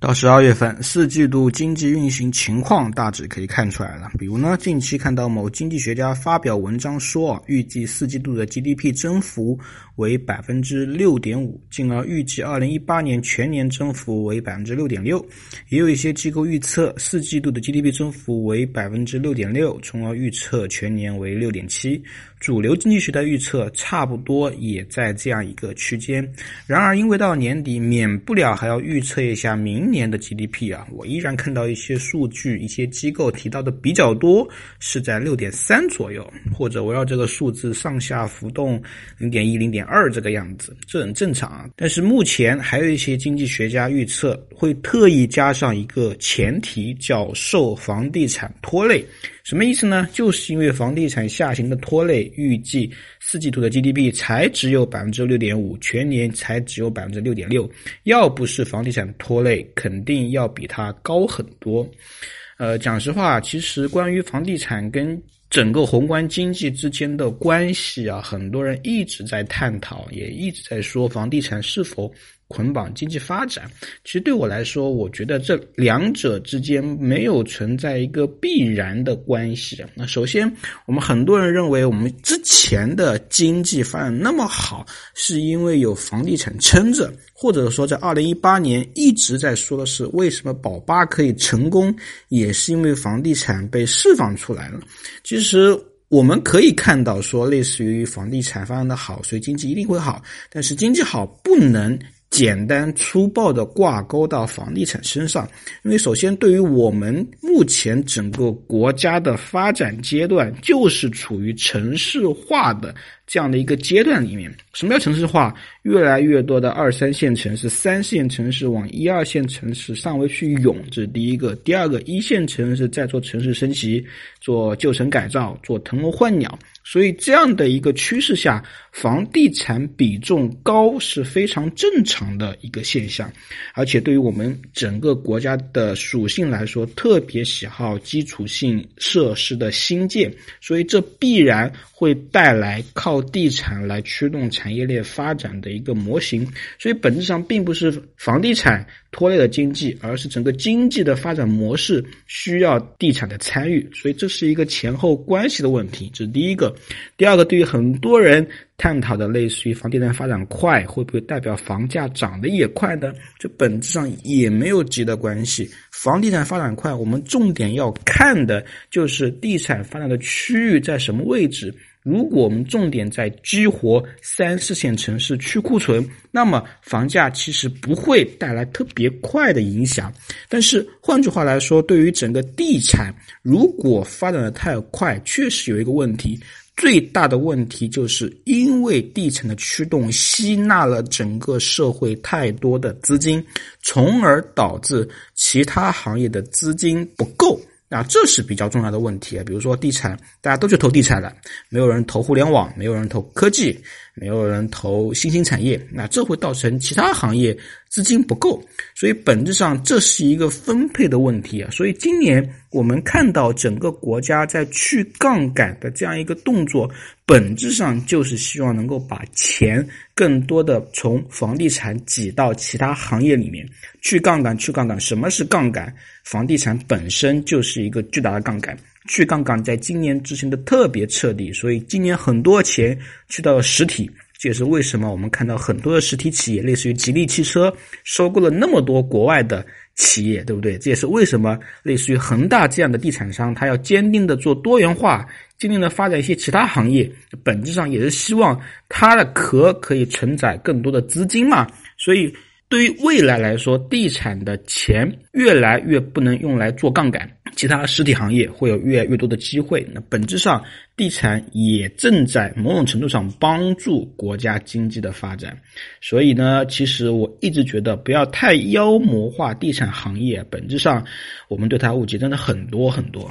到十二月份，四季度经济运行情况大致可以看出来了。比如呢，近期看到某经济学家发表文章说，预计四季度的 GDP 增幅为百分之六点五，进而预计二零一八年全年增幅为百分之六点六。也有一些机构预测四季度的 GDP 增幅为百分之六点六，从而预测全年为六点七。主流经济学的预测差不多也在这样一个区间。然而，因为到年底，免不了还要预测一下明。年的 GDP 啊，我依然看到一些数据，一些机构提到的比较多，是在六点三左右，或者围绕这个数字上下浮动零点一、零点二这个样子，这很正常啊。但是目前还有一些经济学家预测会特意加上一个前提，叫受房地产拖累。什么意思呢？就是因为房地产下行的拖累，预计四季度的 GDP 才只有百分之六点五，全年才只有百分之六点六。要不是房地产拖累，肯定要比它高很多。呃，讲实话，其实关于房地产跟整个宏观经济之间的关系啊，很多人一直在探讨，也一直在说房地产是否。捆绑经济发展，其实对我来说，我觉得这两者之间没有存在一个必然的关系。那首先，我们很多人认为，我们之前的经济发展那么好，是因为有房地产撑着，或者说在二零一八年一直在说的是，为什么宝八可以成功，也是因为房地产被释放出来了。其实我们可以看到，说类似于房地产发展的好，所以经济一定会好，但是经济好不能。简单粗暴的挂钩到房地产身上，因为首先对于我们目前整个国家的发展阶段，就是处于城市化的。这样的一个阶段里面，什么叫城市化？越来越多的二三线城市、三线城市往一二线城市上位去涌，这是第一个。第二个，一线城市在做城市升级、做旧城改造、做腾笼换鸟。所以这样的一个趋势下，房地产比重高是非常正常的一个现象。而且对于我们整个国家的属性来说，特别喜好基础性设施的新建，所以这必然会带来靠。地产来驱动产业链发展的一个模型，所以本质上并不是房地产拖累了经济，而是整个经济的发展模式需要地产的参与，所以这是一个前后关系的问题，这是第一个。第二个，对于很多人探讨的类似于房地产发展快，会不会代表房价涨得也快呢？这本质上也没有直接的关系。房地产发展快，我们重点要看的就是地产发展的区域在什么位置。如果我们重点在激活三四线城市去库存，那么房价其实不会带来特别快的影响。但是换句话来说，对于整个地产，如果发展的太快，确实有一个问题。最大的问题就是因为地产的驱动吸纳了整个社会太多的资金，从而导致其他行业的资金不够。那这是比较重要的问题，比如说地产，大家都去投地产了，没有人投互联网，没有人投科技，没有人投新兴产业，那这会造成其他行业资金不够，所以本质上这是一个分配的问题啊。所以今年我们看到整个国家在去杠杆的这样一个动作，本质上就是希望能够把钱更多的从房地产挤到其他行业里面去杠杆，去杠杆。什么是杠杆？房地产本身就是一个巨大的杠杆，去杠杆在今年执行的特别彻底，所以今年很多钱去到了实体，这也是为什么我们看到很多的实体企业，类似于吉利汽车收购了那么多国外的企业，对不对？这也是为什么类似于恒大这样的地产商，他要坚定的做多元化，坚定的发展一些其他行业，本质上也是希望它的壳可以承载更多的资金嘛，所以。对于未来来说，地产的钱越来越不能用来做杠杆，其他实体行业会有越来越多的机会。那本质上，地产也正在某种程度上帮助国家经济的发展。所以呢，其实我一直觉得不要太妖魔化地产行业，本质上我们对它误解真的很多很多。